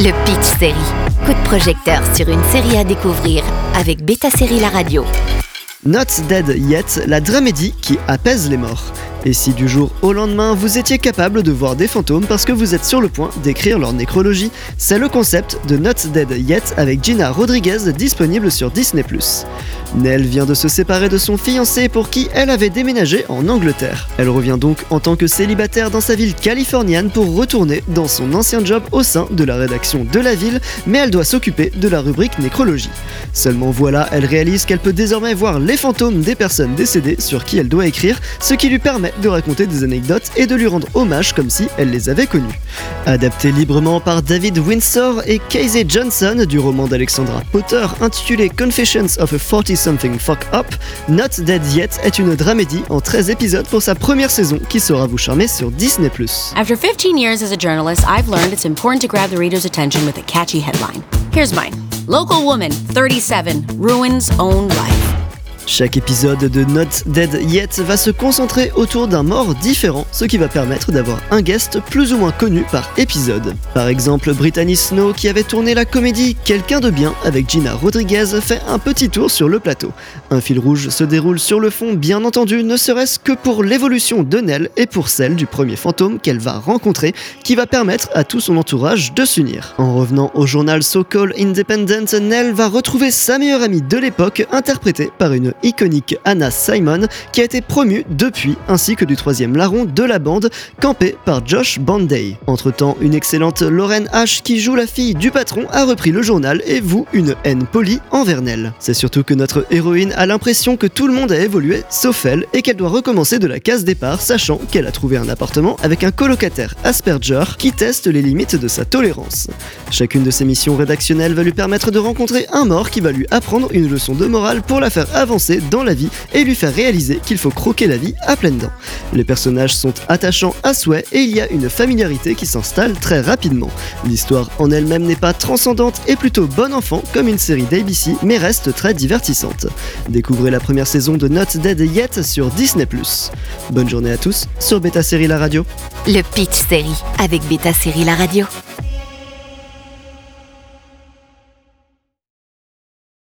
Le Pitch Série. Coup de projecteur sur une série à découvrir avec Beta Série La Radio. Not Dead Yet, la dramédie qui apaise les morts. Et si du jour au lendemain vous étiez capable de voir des fantômes parce que vous êtes sur le point d'écrire leur nécrologie, c'est le concept de Not Dead Yet avec Gina Rodriguez disponible sur Disney+. Nell vient de se séparer de son fiancé pour qui elle avait déménagé en Angleterre. Elle revient donc en tant que célibataire dans sa ville californienne pour retourner dans son ancien job au sein de la rédaction de la ville, mais elle doit s'occuper de la rubrique nécrologie. Seulement voilà, elle réalise qu'elle peut désormais voir les fantômes des personnes décédées sur qui elle doit écrire, ce qui lui permet de raconter des anecdotes et de lui rendre hommage comme si elle les avait connues. Adapté librement par David Windsor et Casey Johnson du roman d'Alexandra Potter intitulé Confessions of a 40-something fuck up, Not Dead Yet est une dramédie en 13 épisodes pour sa première saison qui saura vous charmer sur Disney+. After 15 years as a journalist, I've learned it's important to grab the reader's attention with a catchy headline. Here's mine. Local woman, 37, ruins own life. Chaque épisode de Not Dead Yet va se concentrer autour d'un mort différent, ce qui va permettre d'avoir un guest plus ou moins connu par épisode. Par exemple, Brittany Snow, qui avait tourné la comédie Quelqu'un de bien avec Gina Rodriguez, fait un petit tour sur le plateau. Un fil rouge se déroule sur le fond, bien entendu, ne serait-ce que pour l'évolution de Nell et pour celle du premier fantôme qu'elle va rencontrer, qui va permettre à tout son entourage de s'unir. En revenant au journal So Called Independent, Nell va retrouver sa meilleure amie de l'époque, interprétée par une iconique Anna Simon, qui a été promue depuis, ainsi que du troisième larron de la bande, campé par Josh Banday. Entre-temps, une excellente Lauren H, qui joue la fille du patron, a repris le journal et vous une haine polie envers Nell. C'est surtout que notre héroïne a l'impression que tout le monde a évolué, sauf elle, et qu'elle doit recommencer de la case départ, sachant qu'elle a trouvé un appartement avec un colocataire Asperger qui teste les limites de sa tolérance. Chacune de ses missions rédactionnelles va lui permettre de rencontrer un mort qui va lui apprendre une leçon de morale pour la faire avancer dans la vie et lui faire réaliser qu'il faut croquer la vie à pleines dents. Les personnages sont attachants à souhait et il y a une familiarité qui s'installe très rapidement. L'histoire en elle-même n'est pas transcendante et plutôt bon enfant comme une série d'ABC mais reste très divertissante. Découvrez la première saison de Not Dead Yet sur Disney+. Bonne journée à tous sur Beta Série La Radio. Le Pitch Série avec Beta Série La Radio.